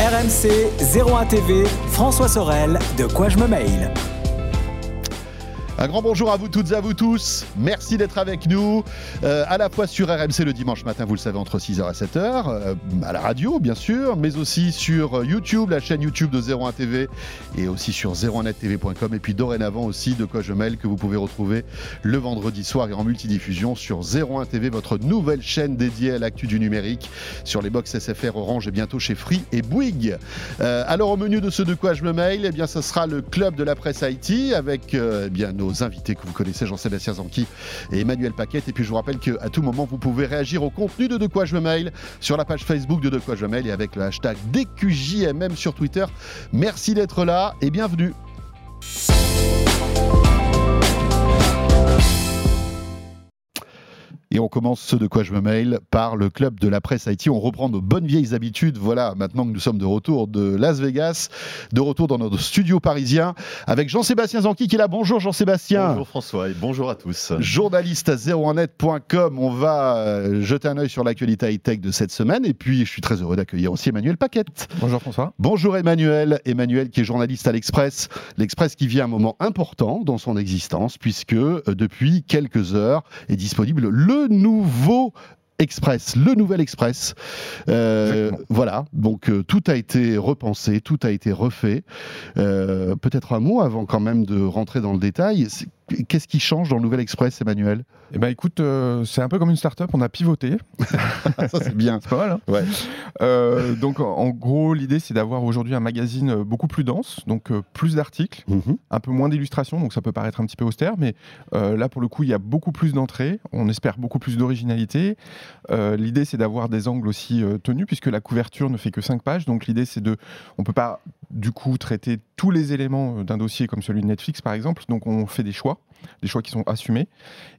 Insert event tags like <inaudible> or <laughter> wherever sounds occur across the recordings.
RMC 01 TV, François Sorel, de quoi je me mail. Un grand bonjour à vous toutes et à vous tous. Merci d'être avec nous, euh, à la fois sur RMC le dimanche matin, vous le savez, entre 6h et 7h, euh, à la radio bien sûr, mais aussi sur YouTube, la chaîne YouTube de 01 TV, et aussi sur 01nettv.com, et puis dorénavant aussi de quoi je mêle que vous pouvez retrouver le vendredi soir et en multidiffusion sur 01 TV, votre nouvelle chaîne dédiée à l'actu du numérique, sur les box SFR Orange et bientôt chez Free et Bouygues. Euh, alors au menu de ce de quoi je me mail, eh bien ce sera le club de la presse Haïti avec eh bien nos invités que vous connaissez, Jean-Sébastien Zanqui et Emmanuel Paquette. Et puis je vous rappelle qu'à tout moment, vous pouvez réagir au contenu de De quoi je me mail sur la page Facebook de De quoi je me mail et avec le hashtag DQJMM sur Twitter. Merci d'être là et bienvenue. Et on commence ce de quoi je me mail par le club de la presse Haïti. On reprend nos bonnes vieilles habitudes. Voilà, maintenant que nous sommes de retour de Las Vegas, de retour dans notre studio parisien avec Jean-Sébastien Zanqui qui est là. Bonjour Jean-Sébastien. Bonjour François et bonjour à tous. Journaliste à 01net.com. On va euh, jeter un œil sur l'actualité high-tech de cette semaine. Et puis, je suis très heureux d'accueillir aussi Emmanuel Paquette. Bonjour François. Bonjour Emmanuel. Emmanuel qui est journaliste à l'Express. L'Express qui vit un moment important dans son existence puisque euh, depuis quelques heures est disponible le nouveau Express, le nouvel Express. Euh, voilà, donc euh, tout a été repensé, tout a été refait. Euh, peut-être un mot avant quand même de rentrer dans le détail. Qu'est-ce qui change dans le Nouvel Express, Emmanuel? Eh ben, écoute, euh, c'est un peu comme une start-up, on a pivoté. <laughs> Ça, c'est bien. <laughs> c'est pas mal. Hein ouais. euh, donc, en gros, l'idée, c'est d'avoir aujourd'hui un magazine euh, beaucoup plus dense, donc euh, plus d'articles, mm -hmm. un peu moins d'illustrations, donc ça peut paraître un petit peu austère, mais là, pour le coup, il y a beaucoup plus d'entrées, on espère beaucoup plus d'originalité. L'idée, c'est d'avoir des angles aussi tenus, puisque la couverture ne fait que 5 pages, donc l'idée, c'est de. On peut pas, du coup, traiter tous les éléments d'un dossier comme celui de Netflix, par exemple, donc on fait des choix des choix qui sont assumés.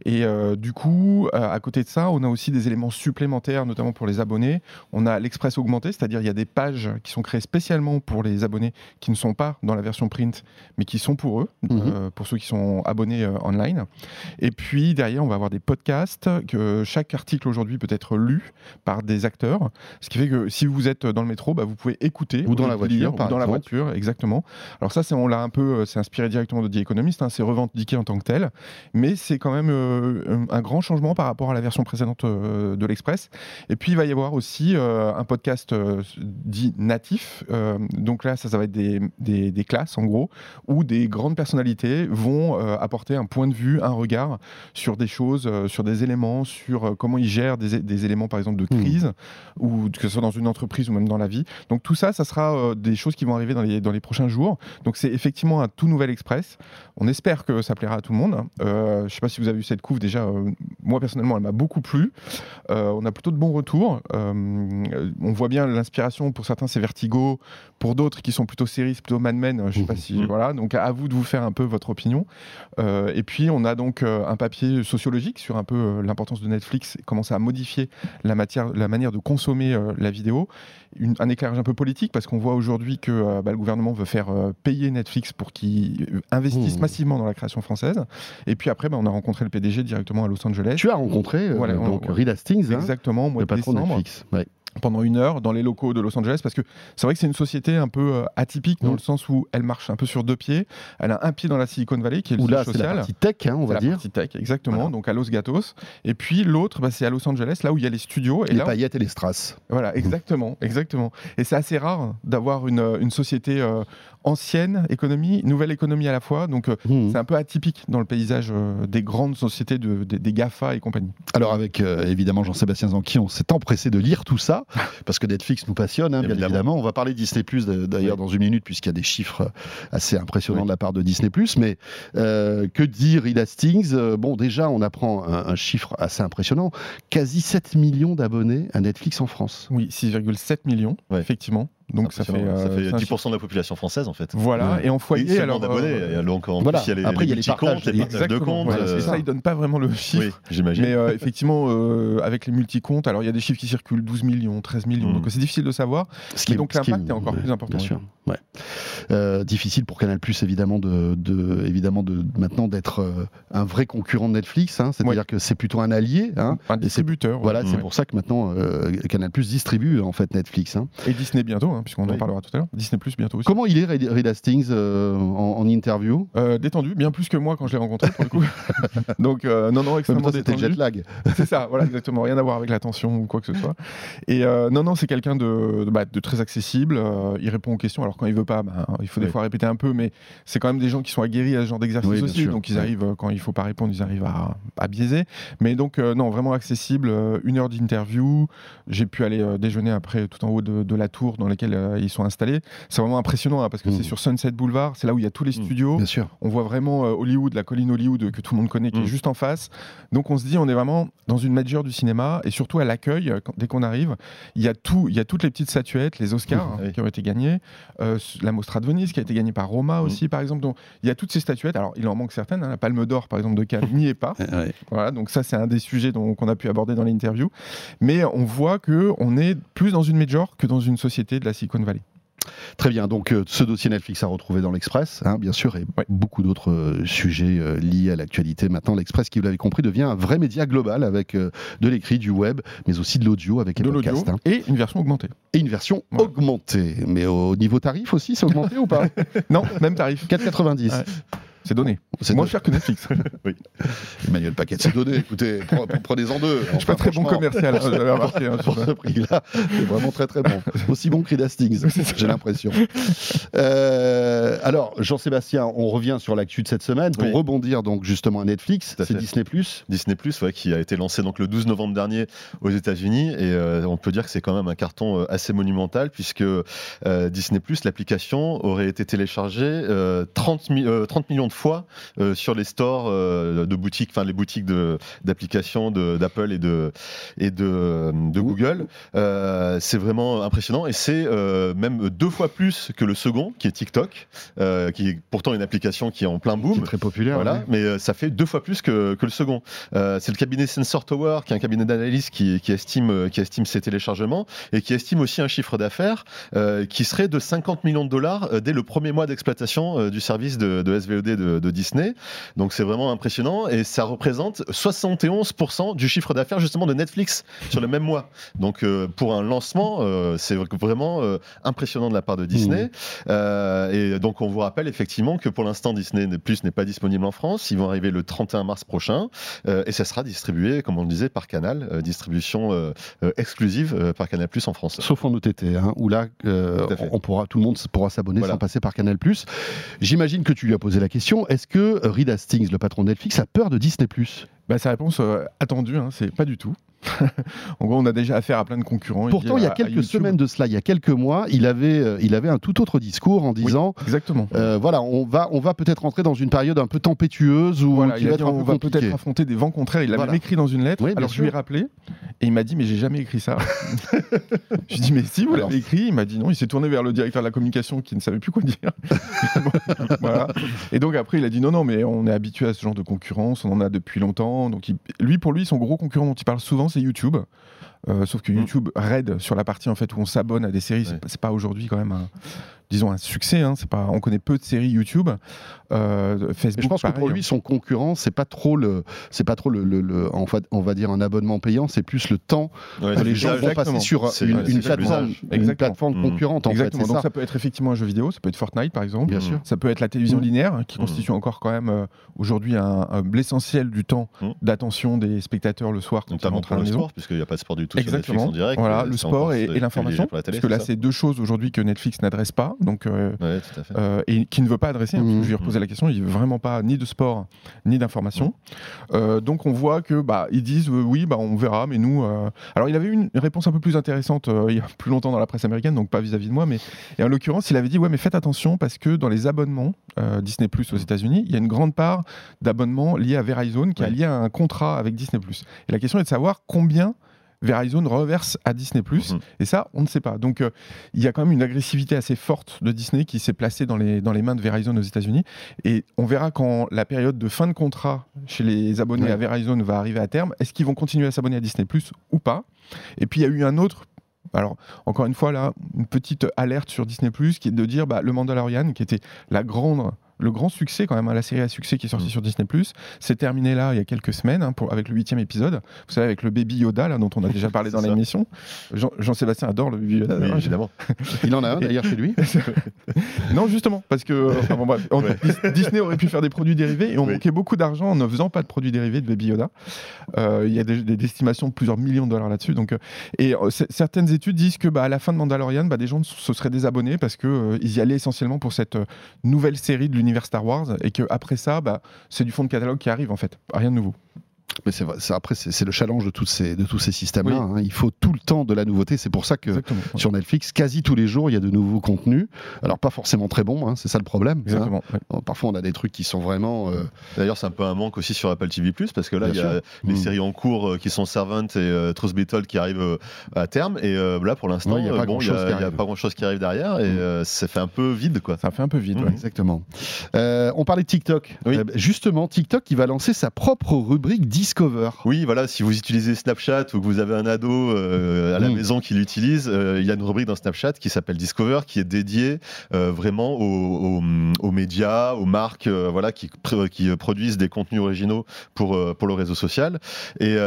Et euh, du coup, euh, à côté de ça, on a aussi des éléments supplémentaires, notamment pour les abonnés. On a l'Express augmenté, c'est-à-dire il y a des pages qui sont créées spécialement pour les abonnés qui ne sont pas dans la version print, mais qui sont pour eux, Mhm. euh, pour ceux qui sont abonnés online. Et puis derrière, on va avoir des podcasts, que chaque article aujourd'hui peut être lu par des acteurs, ce qui fait que si vous êtes dans le métro, bah, vous pouvez écouter ou dans la voiture, lire, par ou dans la voiture, exactement. Alors ça, c'est on l'a un peu, c'est inspiré directement de The Economist, hein, c'est revendiqué en tant que tel, mais c'est quand même euh, un grand changement par rapport à la version précédente euh, de l'Express. Et puis il va y avoir aussi euh, un podcast dit natif. donc là, ça, ça va être des, des, des classes en gros, où des grandes personnalités vont apporter un point de vue, un regard sur des choses, sur des éléments, sur comment ils gèrent des, des éléments par exemple de crise, Mmh. ou que ce soit dans une entreprise ou même dans la vie. Donc tout ça, ça sera des choses qui vont arriver dans les, dans les prochains jours. Donc c'est effectivement un tout nouvel Express. On espère que ça plaira à tout le monde. Euh, je ne sais pas si vous avez vu cette couve déjà. euh, moi personnellement, elle m'a beaucoup plu. Euh, on a plutôt de bons retours. On voit bien l'inspiration. Pour certains, c'est Vertigo. Pour d'autres qui sont plutôt séries, plutôt Mad Men. Je sais pas si Mmh. voilà. Donc à vous de vous faire un peu votre opinion. Et puis on a donc un papier sociologique sur un peu l'importance de Netflix, et comment ça a modifié la matière, la manière de consommer la vidéo. Une- un éclairage un peu politique parce qu'on voit aujourd'hui que euh, bah, le gouvernement veut faire euh, payer Netflix pour qu'ils euh, investissent Mmh. massivement dans la création française. Et puis après, bah, on a rencontré le PDG directement à Los Angeles. Tu as rencontré Voilà, on- donc on- Reed Hastings, hein, Exactement, au mois le de patron décembre Netflix. Ouais. Pendant une heure dans les locaux de Los Angeles parce que c'est vrai que c'est une société un peu euh, atypique dans Mm. le sens où elle marche un peu sur deux pieds. Elle a un pied dans la Silicon Valley qui est le Où là, c'est la social. partie tech, hein, on va la dire. partie tech, exactement, Voilà. donc à Los Gatos. Et puis l'autre, bah, c'est à Los Angeles, là où il y a les studios. Et les là, paillettes et les strass. voilà, exactement, exactement. Et c'est assez rare d'avoir une, une société euh, ancienne économie, nouvelle économie à la fois. Donc euh, Mhm. c'est un peu atypique dans le paysage euh, des grandes sociétés, de, des, des GAFA et compagnie. Alors avec euh, évidemment Jean-Sébastien Zanqui, on s'est empressé de lire tout ça parce que Netflix nous passionne, hein, bien évidemment. Évidemment. On va parler de Disney Plus d'ailleurs dans une minute puisqu'il y a des chiffres assez impressionnants Oui. de la part de Disney Plus. Mais euh, que dire, Reed Hastings Euh, Bon, déjà, on apprend un, un chiffre assez impressionnant quasi 7 millions d'abonnés à Netflix en France. Oui, 6,7 millions, Ouais. effectivement. Donc ça fait, Impressionnant. ça euh, fait 10% de la population française en fait. Voilà, Ouais. et en Et foyer, alors. d'abonnés. euh, Et encore en voilà. plus, il y a les, Après, il y a les les partages, multi-comptes, les partages de Exactement, comptes. voilà, c'est et euh, ça, il donne pas vraiment le chiffre. Oui, j'imagine. Mais euh, effectivement, euh, avec les multi-comptes, alors il y a des chiffres qui circulent 12 millions, 13 millions, Mm. donc c'est difficile de savoir. Ce Mais donc l'impact est encore plus important, Bien sûr. Euh, difficile pour Canal Plus évidemment de, de- évidemment de maintenant d'être euh, un vrai concurrent de Netflix. hein. C'est-à-dire que c'est plutôt un allié. hein. Un distributeur. Voilà, ouais. c'est pour ça que maintenant euh, Canal Plus distribue en fait Netflix. hein. Et Disney bientôt, hein, puisqu'on en parlera tout à l'heure. Disney Plus bientôt aussi. Comment il est Reed Hastings euh, en, en interview? Détendu, bien plus que moi quand je l'ai rencontré pour le coup. <laughs> Donc non, non, extrêmement détendu. jet lag. C'est ça, voilà, exactement. Rien à voir avec la tension ou quoi que ce soit. Et non, non, c'est quelqu'un de, de, bah, de très accessible. il répond aux questions. Alors quand il veut pas, bah, il faut des Oui. fois répéter un peu, mais c'est quand même des gens qui sont aguerris à ce genre d'exercice Oui, aussi. sûr. Donc ils arrivent, euh, quand il faut pas répondre, ils arrivent à, à biaiser. Mais donc, euh, non, vraiment accessible. euh, une heure d'interview. J'ai pu aller euh, déjeuner après tout en haut de, de la tour dans laquelle ils sont installés. C'est vraiment impressionnant hein, parce que c'est sur Sunset Boulevard. C'est là où il y a tous les Mm. studios. Bien sûr. On voit vraiment Hollywood, la colline Hollywood que tout le monde connaît, qui est juste en face. Donc on se dit, on est vraiment dans une major du cinéma et surtout à l'accueil, dès qu'on arrive, il y a tout, il y a toutes les petites statuettes, les Oscars <laughs> hein, Oui. qui ont été gagnés, la Mostra de Venise qui a été gagnée par Roma aussi, par exemple. Donc il y a toutes ces statuettes. Alors il en manque certaines. hein, la Palme d'Or, par exemple, de Cannes n'y est pas. <laughs> Ouais. Voilà, donc ça c'est un des sujets qu'on a pu aborder dans l'interview. Mais on voit que on est plus dans une major que dans une société de la Silicon Valley. Très bien. Donc, euh, ce dossier Netflix à retrouver dans l'Express, hein, bien sûr, et Ouais. beaucoup d'autres euh, sujets euh, liés à l'actualité. Maintenant, l'Express, qui vous l'avez compris, devient un vrai média global avec de l'écrit, du web, mais aussi de l'audio avec les De l'audio podcasts. hein. et une version augmentée. Et une version Ouais. augmentée. Mais au niveau tarif aussi, c'est augmenté ou pas? <laughs> Non, même tarif. 4,90. Ouais. C'est donné. C'est Moins cher que Netflix. <laughs> Emmanuel Paquet, c'est donné. Écoutez, pre- prenez-en deux. Je suis pas très bon commercial, hein, remarqué. hein, sur Pour ce prix-là, c'est vraiment très très bon. <laughs> Aussi bon que Reed Hastings, j'ai l'impression. Euh, alors, Jean-Sébastien, on revient sur l'actu de cette semaine pour Oui. rebondir donc justement à Netflix. C'est. Disney+. Disney Plus, ouais, qui a été lancé donc le 12 novembre dernier aux États-Unis, et euh, on peut dire que c'est quand même un carton euh, assez monumental puisque euh, Disney Plus, l'application aurait été téléchargée euh, 30, mi- euh, 30 millions de fois euh, sur les stores euh, de boutiques, enfin les boutiques d'applications d'Apple et de et de, de Google. Euh, c'est vraiment impressionnant et c'est même deux fois plus que le second, qui est TikTok, qui est pourtant une application qui est en plein Qui boom. est très populaire. Voilà, mais ça fait deux fois plus que, que le second. C'est le cabinet Sensor Tower, qui est un cabinet d'analyse qui, qui estime, qui estime ces téléchargements et qui estime aussi un chiffre d'affaires qui serait de 50 millions de dollars dès le premier mois d'exploitation du service de, de SVOD de, de Disney. Donc c'est vraiment impressionnant et ça représente 71% du chiffre d'affaires justement de Netflix sur le même mois. Donc euh, pour un lancement, euh, c'est vraiment euh, impressionnant de la part de Disney. Euh, et donc on vous rappelle effectivement que pour l'instant Disney Plus n'est pas disponible en France. Ils vont arriver le 31 mars prochain et ça sera distribué, comme on le disait, par Canal, distribution exclusive par Canal Plus en France. Sauf en OTT, hein, où là, on pourra, tout le monde pourra s'abonner Voilà. sans passer par Canal+. J'imagine que tu lui as posé la question. Est-ce que Reed Hastings, le patron de Netflix, a peur de Disney+. Bah, sa réponse euh, attendue, hein, c'est pas du tout. <laughs> en gros, on a déjà affaire à plein de concurrents. Pourtant, il y a quelques semaines de cela, il y a quelques mois, il avait, euh, il avait un tout autre discours en disant Exactement. euh, voilà, on va, on va peut-être entrer dans une période un peu tempétueuse Voilà, qui il va dit, on va peut-être affronter des vents contraires. Il l'a Voilà. même écrit dans une lettre. Oui, Alors je lui ai rappelé et il m'a dit mais j'ai jamais écrit ça. <laughs> je lui ai dit mais si vous l'avez écrit. Il m'a dit non. Il s'est tourné vers le directeur de la communication qui ne savait plus quoi dire. <laughs> Voilà. Et donc après il a dit non non mais on est habitué à ce genre de concurrence. On en a depuis longtemps. Donc il- lui pour lui son gros concurrent dont il parle souvent YouTube. Euh, sauf que Mm. YouTube raid sur la partie en fait où on s'abonne à des séries, c'est Ouais. pas- c'est pas aujourd'hui quand même un, disons un succès. Hein, c'est pas, on connaît peu de séries YouTube. Euh, Facebook. Mais je pense que pour lui, son concurrent, c'est pas trop le, c'est pas trop le, le- le- en fait, on va dire un abonnement payant, c'est plus le temps Ouais, que les gens vont passer sur C'est- une, une c'est plateforme, une plateforme Mm. concurrente en Exactement. fait. Donc ça. ça peut être effectivement un jeu vidéo, ça peut être Fortnite par exemple. Bien sûr. Ça peut être la télévision Mm. linéaire hein, qui constitue encore quand même euh, aujourd'hui un- un- l'essentiel du temps d'attention des spectateurs le soir quand ils Notamment rentrent pour à la le maison. sport, puisqu'il n'y a pas de sport du tout sur Exactement. Netflix en direct. Voilà, euh, le sport et, l'information. Parce que là, c'est deux choses aujourd'hui que Netflix n'adresse pas, donc euh, Ouais, tout à fait. euh, et qui ne veut pas adresser. hein, Mhm. je lui ai reposé la question, il veut vraiment pas ni de sport ni d'information. Euh, donc on voit que bah ils disent oui bah on verra, mais nous. Alors il avait eu une réponse un peu plus intéressante il y a plus longtemps dans la presse américaine, donc pas vis-à-vis de moi, mais et en l'occurrence il avait dit ouais mais faites attention parce que dans les abonnements Disney Plus aux États-Unis, il y a une grande part d'abonnements liés à Verizon qui est Ouais. lié à un contrat avec Disney Plus. Et la question est de savoir combien Verizon reverse à Disney+, Mhm. et ça, on ne sait pas. Donc, euh, il y a quand même une agressivité assez forte de Disney qui s'est placée dans les, dans les mains de Verizon aux États-Unis. Et on verra quand la période de fin de contrat chez les abonnés Ouais. à Verizon va arriver à terme, est-ce qu'ils vont continuer à s'abonner à Disney Plus ou pas? Et puis, il y a eu un autre Alors, encore une fois, là, une petite alerte sur Disney, qui est de dire bah, le Mandalorian, qui était la grande le grand succès quand même, hein, la série à succès qui est sortie mm. sur Disney+, c'est terminé là il y a quelques semaines hein, pour, avec le huitième épisode. Vous savez avec le Baby Yoda là dont on a déjà <laughs> parlé dans l'émission. Jean-Sébastien adore le Baby Yoda. évidemment. il en a un d'ailleurs chez lui. <laughs> non justement parce que Disney aurait pu faire des produits dérivés et on manquait beaucoup d'argent en ne faisant pas de produits dérivés de Baby Yoda. Euh, il y a des, estimations de plusieurs millions de dollars là-dessus. Donc euh, et euh, certaines études disent que bah, à la fin de Mandalorian, bah, des gens se seraient désabonnés parce que ils y allaient essentiellement pour cette nouvelle série de l'univers Star Wars et que après ça, bah, c'est du fond de catalogue qui arrive en fait, rien de nouveau. Mais c'est après, c'est le challenge de, toutes ces, de tous ces systèmes-là. Hein. Il faut tout le temps de la nouveauté. C'est pour ça que sur Netflix, quasi tous les jours, il y a de nouveaux contenus. Alors, pas forcément très bons, hein, c'est ça le problème. Hein. Parfois, on a des trucs qui sont vraiment. Euh, D'ailleurs, c'est un peu un manque aussi sur Apple TV, parce que là, il y a les mm. séries en cours euh, qui sont Servant et euh, Truth Battle qui arrivent à terme. Et là, pour l'instant, il n'y a, pas grand-chose qui, arrive derrière. Et mm. ça fait un peu vide. Quoi. Ça fait un peu vide, mm. Exactement. on parlait de TikTok. justement, TikTok, qui va lancer sa propre rubrique Discover. Oui, voilà, si vous utilisez Snapchat ou que vous avez un ado euh, à la hmm. maison qui l'utilise, euh, il y a une rubrique dans Snapchat qui s'appelle Discover qui est dédiée euh, vraiment aux, médias, aux marques voilà, qui, qui produisent des contenus originaux pour, pour le réseau social. Et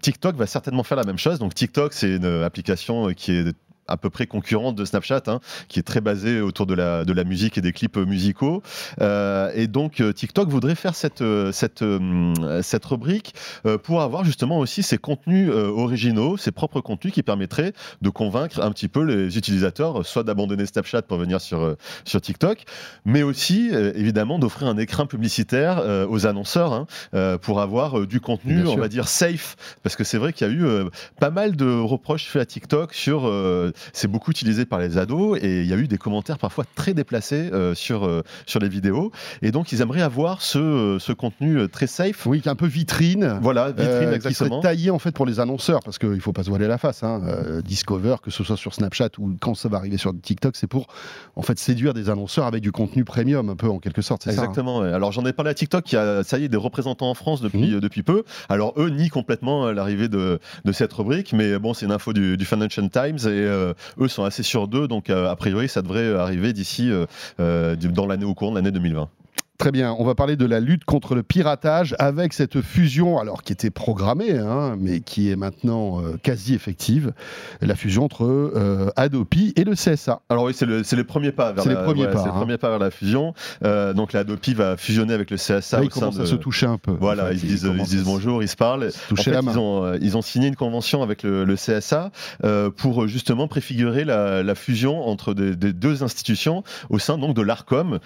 TikTok va certainement faire la même chose. Donc TikTok, c'est une application qui est à peu près concurrente de Snapchat, hein, qui est très basée autour de la, de la musique et des clips musicaux. Euh, et donc euh, TikTok voudrait faire cette, euh, cette, cette rubrique pour avoir justement aussi ses contenus originaux, ses propres contenus qui permettraient de convaincre un petit peu les utilisateurs, soit d'abandonner Snapchat pour venir sur, sur TikTok, mais aussi évidemment d'offrir un écran publicitaire aux annonceurs hein, pour avoir du contenu, on va dire safe, parce que c'est vrai qu'il y a eu pas mal de reproches faits à TikTok sur c'est beaucoup utilisé par les ados et il y a eu des commentaires parfois très déplacés euh, sur, euh, sur les vidéos. Et donc, ils aimeraient avoir ce, ce contenu très safe. Oui, qui est un peu vitrine. Voilà, vitrine, euh, exactement. Qui serait taillé en fait pour les annonceurs parce qu'il ne faut pas se voiler la face. Hein. Discover, que ce soit sur Snapchat ou quand ça va arriver sur TikTok, c'est pour en fait séduire des annonceurs avec du contenu premium, un peu en quelque sorte. Hein. Exactement. Alors, j'en ai parlé à TikTok, qui a, ça y est, des représentants en France depuis, mmh. depuis peu. Alors, eux nient complètement l'arrivée de, de cette rubrique, mais bon, c'est une info du, du Financial Times et euh, eux sont assez sûrs d'eux, donc euh, a priori ça devrait arriver d'ici euh, dans l'année au cours de l'année 2020. Très bien, on va parler de la lutte contre le piratage avec cette fusion, alors qui était programmée, hein, mais qui est maintenant euh, quasi effective, la fusion entre euh, Adopi et le CSA. Alors oui, c'est le, le, premier pas vers la, premiers pas, vers la fusion. Euh, donc l'Adopi va fusionner avec le CSA. ils commencent à se toucher un peu. Voilà, ils, disent, ils, disent, bonjour, ils se parlent. en fait, la main. Ils, ont, ils ont signé une convention avec le, le CSA pour justement préfigurer la, la fusion entre des, des, deux institutions au sein donc de l'ARCOM,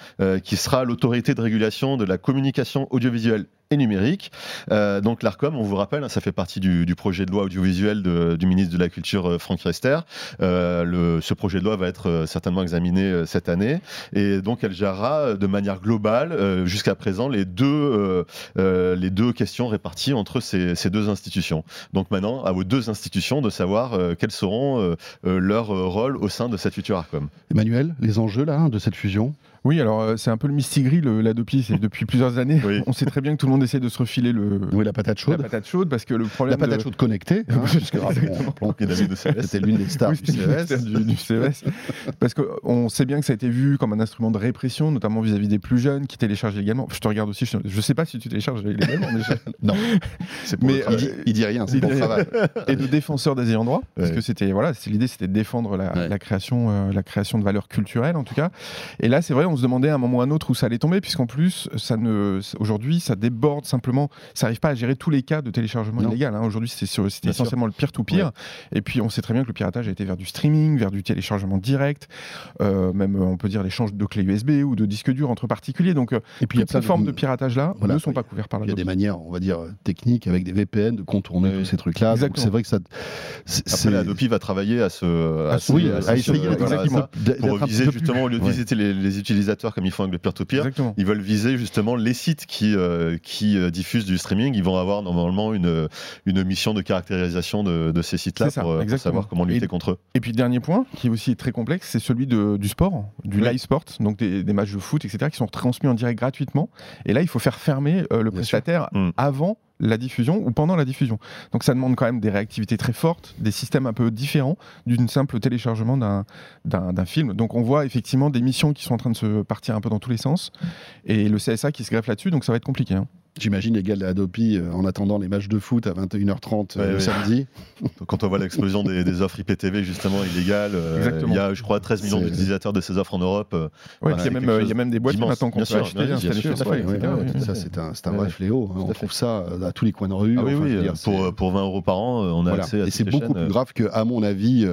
qui sera l'autorité de régulation de la communication audiovisuelle et numérique. Euh, donc l'ARCOM, on vous rappelle, hein, ça fait partie du, projet de loi audiovisuel du ministre de la Culture euh, Franck Rester. Euh, ce projet de loi va être certainement examiné cette année et donc elle gérera de manière globale jusqu'à présent les deux, les deux questions réparties entre ces, ces, deux institutions. Donc maintenant, à vos deux institutions de savoir quels seront leurs rôles au sein de cette future ARCOM. Emmanuel, les enjeux là hein, de cette fusion? Oui, alors euh, c'est un peu le mistigris, l'Adopi, c'est depuis <laughs> plusieurs années. On sait très bien que tout le monde essaie de se refiler le, oui, la patate chaude. La patate chaude, parce que le problème. La patate chaude connectée, <laughs> hein, c'était l'une des stars du CES. parce qu'on sait bien que ça a été vu comme un instrument de répression, notamment vis-à-vis des plus jeunes qui téléchargent légalement. Je te regarde aussi, je ne sais pas si tu télécharges légalement. Mais <laughs> non, mais il, dit, il, dit, rien, c'est pour travail. Et de défenseurs des ayants droit, parce que c'était voilà, l'idée, c'était de défendre la, création, euh, la création de valeurs culturelles en tout cas. Et là, c'est vrai, on se demandait à un moment ou à un autre où ça allait tomber, puisqu'en plus, ça ne, aujourd'hui, ça déborde simplement. Ça n'arrive pas à gérer tous les cas de téléchargement illégal. Hein. Aujourd'hui, c'était essentiellement le pire tout pire. Et puis, on sait très bien que le piratage a été vers du streaming, vers du téléchargement direct, euh, même on peut dire l'échange de clés USB ou de disques durs entre particuliers. Donc, euh, et puis, toutes ces formes de, piratage là ne sont pas couvertes par la. Il y a des manières, on va dire, techniques avec des VPN de contourner tous ces trucs-là. C'est vrai que ça. Après, Adopi va travailler à ce, à, oui, à, essayer pour viser justement au lieu de visiter les utilisateurs comme ils font avec le peer-to-peer. Ils veulent viser justement les sites qui, euh, qui euh, diffusent du streaming. Ils vont avoir normalement une, une mission de caractérisation de, de ces sites-là pour, euh, savoir comment lutter contre eux. Et puis, dernier point, qui est aussi très complexe, c'est celui de, du sport, du live sport, donc des, matchs de foot, etc., qui sont transmis en direct gratuitement. Et là, il faut faire fermer le prestataire mm. avant la diffusion ou pendant la diffusion. Donc ça demande quand même des réactivités très fortes, des systèmes un peu différents d'une simple téléchargement d'un film. Donc on voit effectivement des missions qui sont en train de se partir un peu dans tous les sens et le CSA qui se greffe là-dessus, donc ça va être compliqué. Hein. J'imagine les gars de la Adopi euh, en attendant les matchs de foot à 21h30 euh, le samedi. Quand on voit l'explosion des, offres IPTV justement illégales, euh, il y a je crois 13 millions d'utilisateurs de ces offres en Europe. il, y a même, des boîtes maintenant qu'on peut acheter. ça c'est un, un, vrai fléau. Hein. On trouve ça à tous les coins de rue. Ah pour, pour 20 euros par an, on a accès à Et c'est beaucoup plus grave que, à mon avis,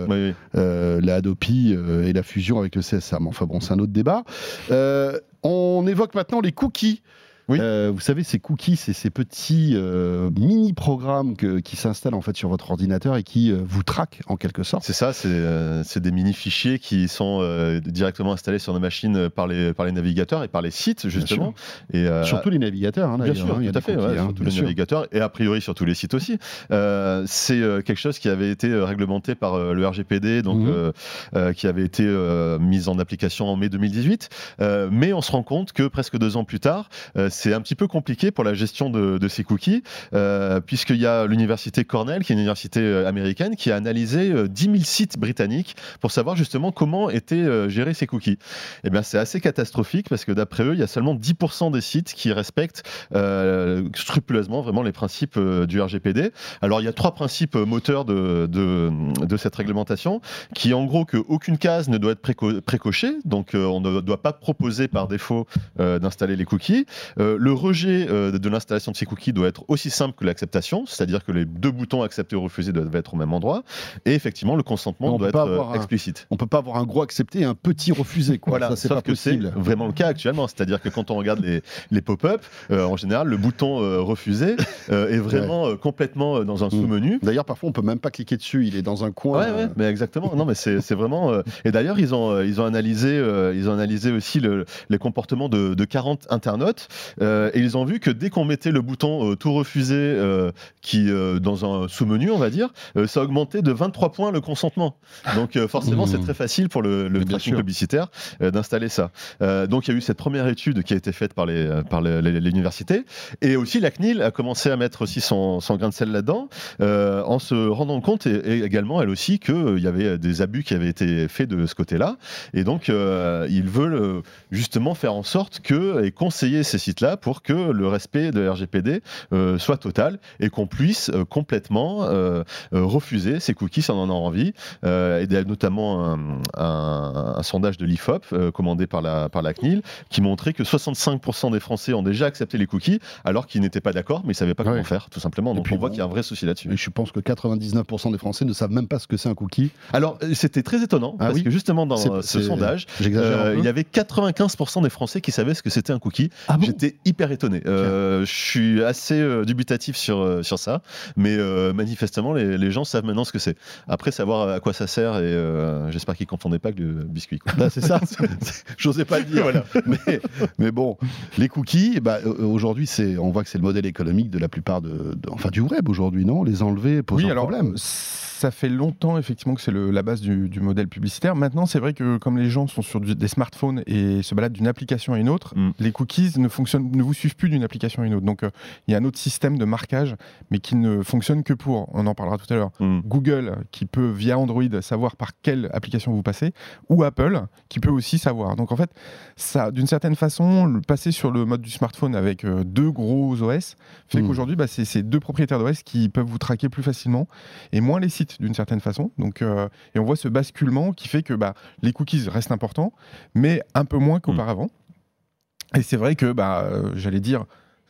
la Adopi et la fusion avec le CSA. Mais enfin bon, c'est un autre débat. on évoque maintenant les cookies. Oui. Euh, vous savez, ces cookies, c'est ces petits euh, mini-programmes qui s'installent en fait sur votre ordinateur et qui euh, vous traquent en quelque sorte. C'est ça, c'est des mini-fichiers qui sont directement installés sur nos machines par les, par les navigateurs et par les sites justement. Et, surtout les navigateurs, hein, bien sûr, hein, tout à fait, hein, tous les navigateurs et a priori sur tous les sites aussi. c'est quelque chose qui avait été réglementé par le RGPD, donc mhm. qui avait été mis en application en mai 2018. mais on se rend compte que presque deux ans plus tard, c'est un petit peu compliqué pour la gestion de, ces cookies, euh, puisqu'il y a l'université Cornell, qui est une université euh, américaine, qui a analysé 10 euh, 000 sites britanniques pour savoir justement comment étaient gérés ces cookies. Et eh bien, c'est assez catastrophique parce que d'après eux, il y a seulement 10% des sites qui respectent scrupuleusement vraiment les principes du RGPD. Alors, il y a trois principes moteurs de, cette réglementation, qui en gros qu'aucune case ne doit être précochée, donc on ne doit pas proposer par défaut d'installer les cookies. Euh, le rejet euh, de l'installation de ces cookies doit être aussi simple que l'acceptation, c'est-à-dire que les deux boutons accepter ou refuser doivent être au même endroit. Et effectivement, le consentement doit être euh, explicite. On peut pas avoir un gros accepté et un petit refusé. Quoi. Voilà, ça, sauf que c'est vraiment le cas actuellement. C'est-à-dire que quand on regarde les, les pop-up, en général, le bouton refuser est vraiment complètement dans un mm. sous-menu. D'ailleurs, parfois, on peut même pas cliquer dessus. Il est dans un coin. Ouais, ouais mais exactement. Non, mais c'est vraiment. Et d'ailleurs, ils ont, ils ont analysé, ils ont analysé aussi le, les comportements de, de 40 internautes euh, et ils ont vu que dès qu'on mettait le bouton euh, tout refuser euh, qui dans un sous-menu, on va dire, ça augmentait de 23 points le consentement. Donc forcément, c'est mmh. très facile pour le, le tracking publicitaire d'installer ça. donc il y a eu cette première étude qui a été faite par les par l'université et aussi la CNIL a commencé à mettre aussi son, son grain de sel là-dedans en se rendant compte et, également elle aussi qu'il y avait des abus qui avaient été faits de ce côté-là et donc ils veulent justement faire en sorte que et conseiller ces sites là pour que le respect de RGPD euh, soit total et qu'on puisse euh, complètement euh, refuser ces cookies si on en a envie. et il y a notamment un, sondage de l'IFOP commandé par la, par la CNIL qui montrait que 65% des Français ont déjà accepté les cookies alors qu'ils n'étaient pas d'accord mais ils ne savaient pas comment faire tout simplement. Donc on voit qu'il y a un vrai souci là-dessus. Et je pense que 99% des Français ne savent même pas ce que c'est un cookie. Alors c'était très étonnant ah parce que justement dans ce sondage, il y avait 95% des Français qui savaient ce que c'était un cookie. Ah J'étais hyper étonné. Euh, je suis assez euh, dubitatif sur, euh, sur ça, mais manifestement, les, les, gens savent maintenant ce que c'est. Après, savoir à quoi ça sert, et j'espère qu'ils ne confondaient pas que le biscuit. Bah, c'est ça, <laughs> j'osais pas le dire. Voilà. <laughs> mais, mais, bon, les cookies, bah, aujourd'hui, on voit que c'est le modèle économique de la plupart de, enfin, du web aujourd'hui, non? Les enlever pose oui, un alors, problème ça fait longtemps effectivement que c'est la base du, modèle publicitaire. Maintenant, c'est vrai que comme les gens sont sur des smartphones et se baladent d'une application à une autre, mm. les cookies ne, fonctionnent, ne vous suivent plus d'une application à une autre. Donc, euh, il y a un autre système de marquage, mais qui ne fonctionne que pour, on en parlera tout à l'heure, mm. Google, qui peut via Android savoir par quelle application vous passez, ou Apple, qui peut aussi savoir. Donc, en fait, ça, d'une certaine façon, le passer sur le mode du smartphone avec euh, deux gros OS fait mm. qu'aujourd'hui, bah, c'est ces deux propriétaires d'OS qui peuvent vous traquer plus facilement et moins les sites d'une certaine façon. Donc, euh, et on voit ce basculement qui fait que bah, les cookies restent importants, mais un peu moins qu'auparavant. Et c'est vrai que, bah, euh, j'allais dire,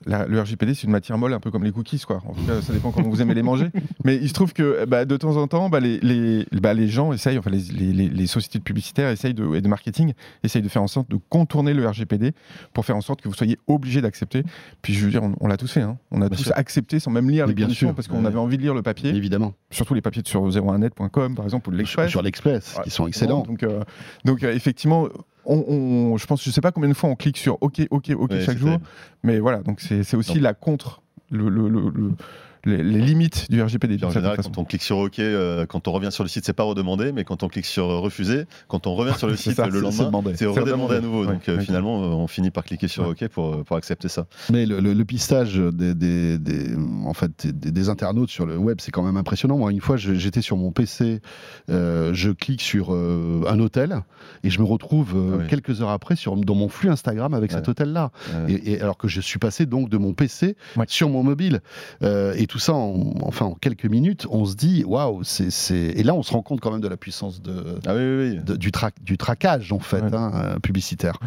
le RGPD, c'est une matière molle, un peu comme les cookies, quoi. En tout cas, ça dépend comment vous aimez les manger. <laughs> Mais il se trouve que bah, de temps en temps, bah, les, les, bah, les, gens essayent, enfin, les, les, sociétés de publicitaires essayent de, et de marketing essayent de faire en sorte de contourner le RGPD pour faire en sorte que vous soyez obligé d'accepter. Puis je veux dire, on, l'a tous fait. Hein. On a tous accepté sans même lire les bien conditions parce qu'on avait envie de lire le papier. Évidemment. Surtout les papiers sur 01net.com, par exemple, ou l'Express. Sur l'Express, qui sont excellents. Donc, euh, donc euh, effectivement, on, je pense, je sais pas combien de fois on clique sur OK, OK, OK chaque jour, mais voilà, donc c'est aussi la contre, le, les, les limites du RGPD. En général, quand on clique sur OK, euh, quand on revient sur le site, c'est pas redemandé, mais quand on clique sur euh, refuser, quand on revient sur le <laughs> site ça, le lendemain, c'est redemandé à nouveau. Donc euh, finalement, on finit par cliquer sur Ouais. OK pour, pour accepter ça. Mais le, le- le pistage des, des- des- en fait, des, des internautes sur le web, c'est quand même impressionnant. Moi, une fois, j'étais sur mon PC, euh, je clique sur un hôtel et je me retrouve Ah quelques heures après sur, dans mon flux Instagram avec cet hôtel-là. Et, et alors que je suis passé donc de mon PC sur mon mobile. Et tout ça, en, enfin, en quelques minutes, on se dit, waouh, c'est, Et là, on se rend compte quand même de la puissance de, Ah oui, oui, oui. de- du, tra- du traquage en fait hein, euh, publicitaire.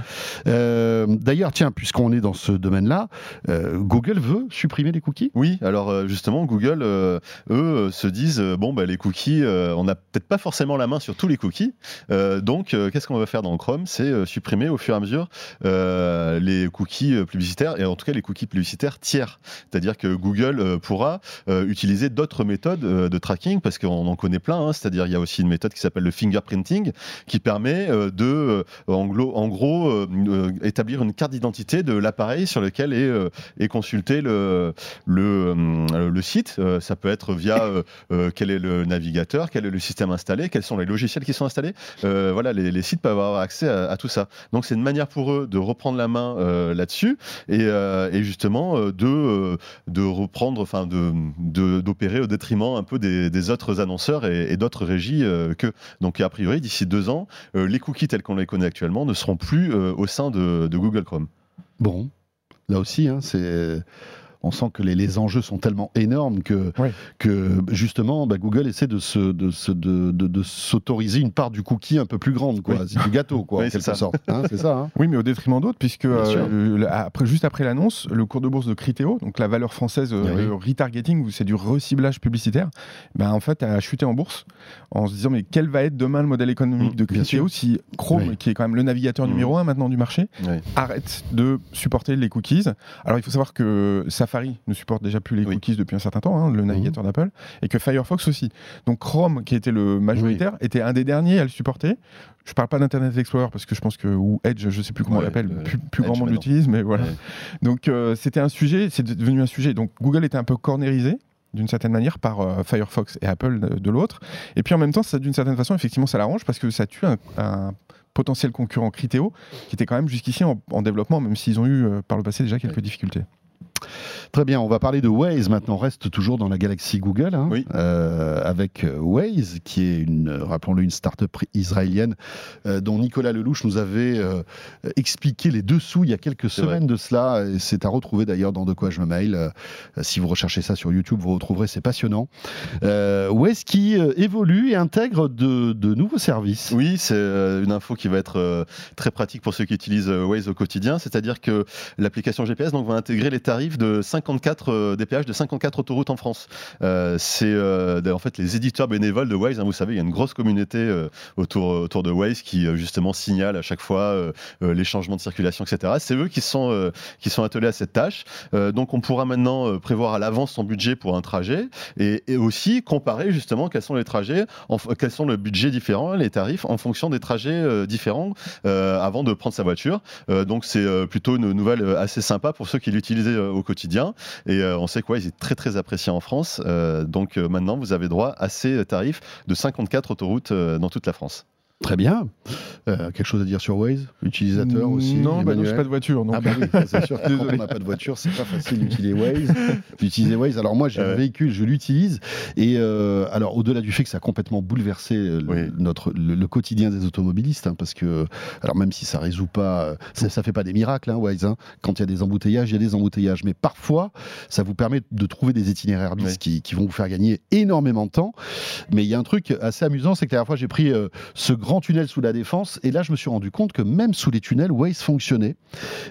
Euh, D'ailleurs, tiens, puisqu'on est dans ce domaine-là, euh, Google veut supprimer les cookies? Oui, alors justement, Google, euh, eux, se disent bon, bah, les cookies, on n'a peut-être pas forcément la main sur tous les cookies. Donc, qu'est-ce qu'on va faire dans Chrome? C'est supprimer au fur et à mesure les cookies publicitaires et en tout cas les cookies publicitaires tiers. C'est-à-dire que Google pourra euh, utiliser d'autres méthodes euh, de tracking parce qu'on en connaît plein. hein. C'est-à-dire, il y a aussi une méthode qui s'appelle le fingerprinting qui permet euh, de, en, gros, établir une carte d'identité de l'appareil sur lequel est, est consulté le, le, le site. Ça peut être via quel est le navigateur, quel est le système installé, quels sont les logiciels qui sont installés. Voilà, les, sites peuvent avoir accès à, tout ça. Donc c'est une manière pour eux de reprendre la main là-dessus et, et justement de, de reprendre, enfin de d'opérer au détriment un peu des, autres annonceurs et, d'autres régies euh, que. Donc a priori d'ici deux ans, euh, les cookies tels qu'on les connaît actuellement ne seront plus euh, au sein de, de Google Chrome. Bon, là aussi, hein, c'est. On sent que les, les enjeux sont tellement énormes que, que justement, bah, Google essaie de se, de, se- de, de- de s'autoriser une part du cookie un peu plus grande, quoi. Oui. C'est du gâteau, quoi, Oui, en quelque ça. sorte. Hein, c'est ça. hein. Oui, mais au détriment d'autres, puisque euh, après, juste après l'annonce, le cours de bourse de Criteo, donc la valeur française euh, oui. le retargeting, où c'est du reciblage publicitaire, ben, en fait, a chuté en bourse en se disant mais quel va être demain le modèle économique Mmh, de Criteo si Chrome, Oui. qui est quand même le navigateur Mmh. numéro un maintenant du marché, Oui. arrête de supporter les cookies? Alors il faut savoir que Safari ne supporte déjà plus les Oui. cookies depuis un certain temps, hein, le navigateur d'Apple, et que Firefox aussi. Donc Chrome, qui était le majoritaire, était un des derniers à le supporter. Je parle pas d'Internet Explorer parce que je pense que ou Edge, je sais plus comment on l'appelle, euh, plus, plus grand monde l'utilise, mais voilà. Ouais. Donc euh, c'était un sujet, c'est devenu un sujet. Donc Google était un peu cornérisé d'une certaine manière par euh, Firefox et Apple de, de l'autre. Et puis en même temps, ça d'une certaine façon, effectivement, ça l'arrange parce que ça tue un, un potentiel concurrent Criteo qui était quand même jusqu'ici en, en développement, même s'ils ont eu euh, par le passé déjà quelques difficultés. Très bien, on va parler de Waze maintenant. On reste toujours dans la galaxie Google, hein, Oui. euh, avec euh, Waze, qui est une, rappelons-le, une start-up israélienne euh, dont Nicolas Lelouch nous avait euh, expliqué les dessous il y a quelques C'est semaines de cela. Et c'est à retrouver d'ailleurs dans De quoi je me mail. Si vous recherchez ça sur YouTube, vous retrouverez, c'est passionnant. Waze qui évolue et intègre de, de nouveaux services. Oui, c'est une info qui va être très pratique pour ceux qui utilisent Waze au quotidien. C'est-à-dire que l'application GPS donc, va intégrer les tarifs de 54 euh, des péages de 54 autoroutes en France. Euh, c'est euh, en fait les éditeurs bénévoles de Waze. hein, vous savez, il y a une grosse communauté autour, autour de Waze qui justement signale à chaque fois les changements de circulation, etc. C'est eux qui sont, qui sont attelés à cette tâche. Donc on pourra maintenant prévoir à l'avance son budget pour un trajet et, aussi comparer justement quels sont les trajets, quels sont le budget différent, les tarifs en fonction des trajets différents avant de prendre sa voiture. Donc c'est plutôt une nouvelle assez sympa pour ceux qui l'utilisaient euh, au quotidien. Et euh, on sait que Waze est très très apprécié en France. Euh, donc euh, maintenant vous avez droit à ces tarifs de 54 autoroutes dans toute la France. Très bien. Euh, quelque chose à dire sur Waze Utilisateur aussi Non, bah non, Emmanuel j'ai pas de voiture. Donc Ah bah oui, c'est sûr. Quand on n'a pas de voiture, c'est pas facile d'utiliser Waze. d'utiliser Waze. Alors moi, j'ai un Ouais. véhicule, je l'utilise. Et euh, alors, au-delà du fait que ça a complètement bouleversé euh, le, Oui. notre le, le quotidien des automobilistes, hein, parce que alors même si ça résout pas, ça, ça fait pas des miracles, hein, Waze. hein. Quand il y a des embouteillages, il y a des embouteillages. Mais parfois, ça vous permet de trouver des itinéraires bis Oui. qui, qui vont vous faire gagner énormément de temps. Mais il y a un truc assez amusant, c'est que la dernière fois, j'ai pris ce grand tunnel sous la défense, et là, je me suis rendu compte que même sous les tunnels, Waze fonctionnait.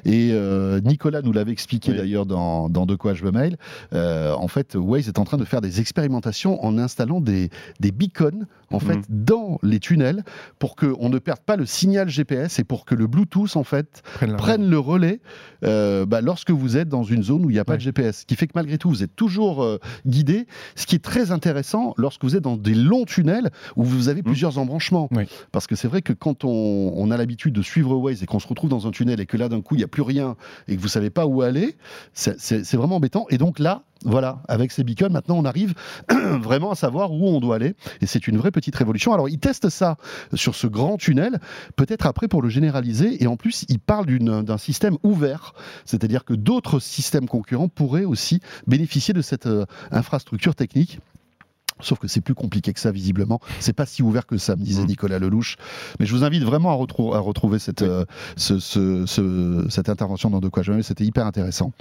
Et euh, Nicolas nous l'avait expliqué Oui. d'ailleurs dans, dans De quoi je me mail. Euh, en fait, Waze est en train de faire des expérimentations en installant des, des beacons en fait Mhm. dans les tunnels pour qu'on ne perde pas le signal GPS et pour que le Bluetooth en fait prenne le relais euh, bah, lorsque vous êtes dans une zone où il n'y a pas Ouais. de GPS. Ce qui fait que malgré tout, vous êtes toujours guidé. Ce qui est très intéressant lorsque vous êtes dans des longs tunnels où vous avez plusieurs embranchements. Oui. Parce que c'est vrai que quand on, a l'habitude de suivre Waze et qu'on se retrouve dans un tunnel et que là d'un coup il n'y a plus rien et que vous savez pas où aller, c'est vraiment embêtant. Et donc là, voilà, avec ces beacons, maintenant on arrive <clears throat> vraiment à savoir où on doit aller. Et c'est une vraie petite révolution. Alors ils testent ça sur ce grand tunnel, peut-être après pour le généraliser. Et en plus, ils parlent d'un système ouvert, c'est-à-dire que d'autres systèmes concurrents pourraient aussi bénéficier de cette euh, infrastructure technique. Sauf que c'est plus compliqué que ça, visiblement. C'est pas si ouvert que ça, me disait mmh. Nicolas Lelouch. Mais je vous invite vraiment à, retrouver cette, euh, cette intervention dans De quoi je C'était hyper intéressant.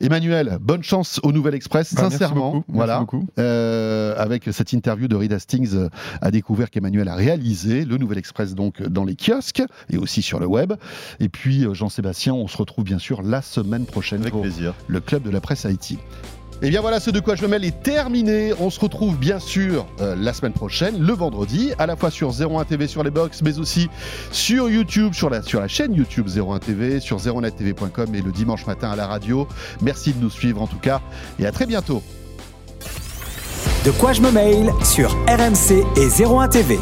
Emmanuel, bonne chance au Nouvel Express, bah, sincèrement. voilà, euh, avec cette interview de Reed Hastings euh, a découvert qu'Emmanuel a réalisé le Nouvel Express donc dans les kiosques et aussi sur le web. Et puis euh, Jean-Sébastien, on se retrouve bien sûr la semaine prochaine avec plaisir. le club de la presse Haïti. Et eh bien voilà, ce de quoi je me mêle est terminé. On se retrouve bien sûr euh, la semaine prochaine, le vendredi, à la fois sur 01 TV sur les box, mais aussi sur YouTube, sur la, chaîne YouTube 01 TV, sur 01nettv.com et le dimanche matin à la radio. Merci de nous suivre en tout cas et à très bientôt. De quoi je me mail sur RMC et 01 TV.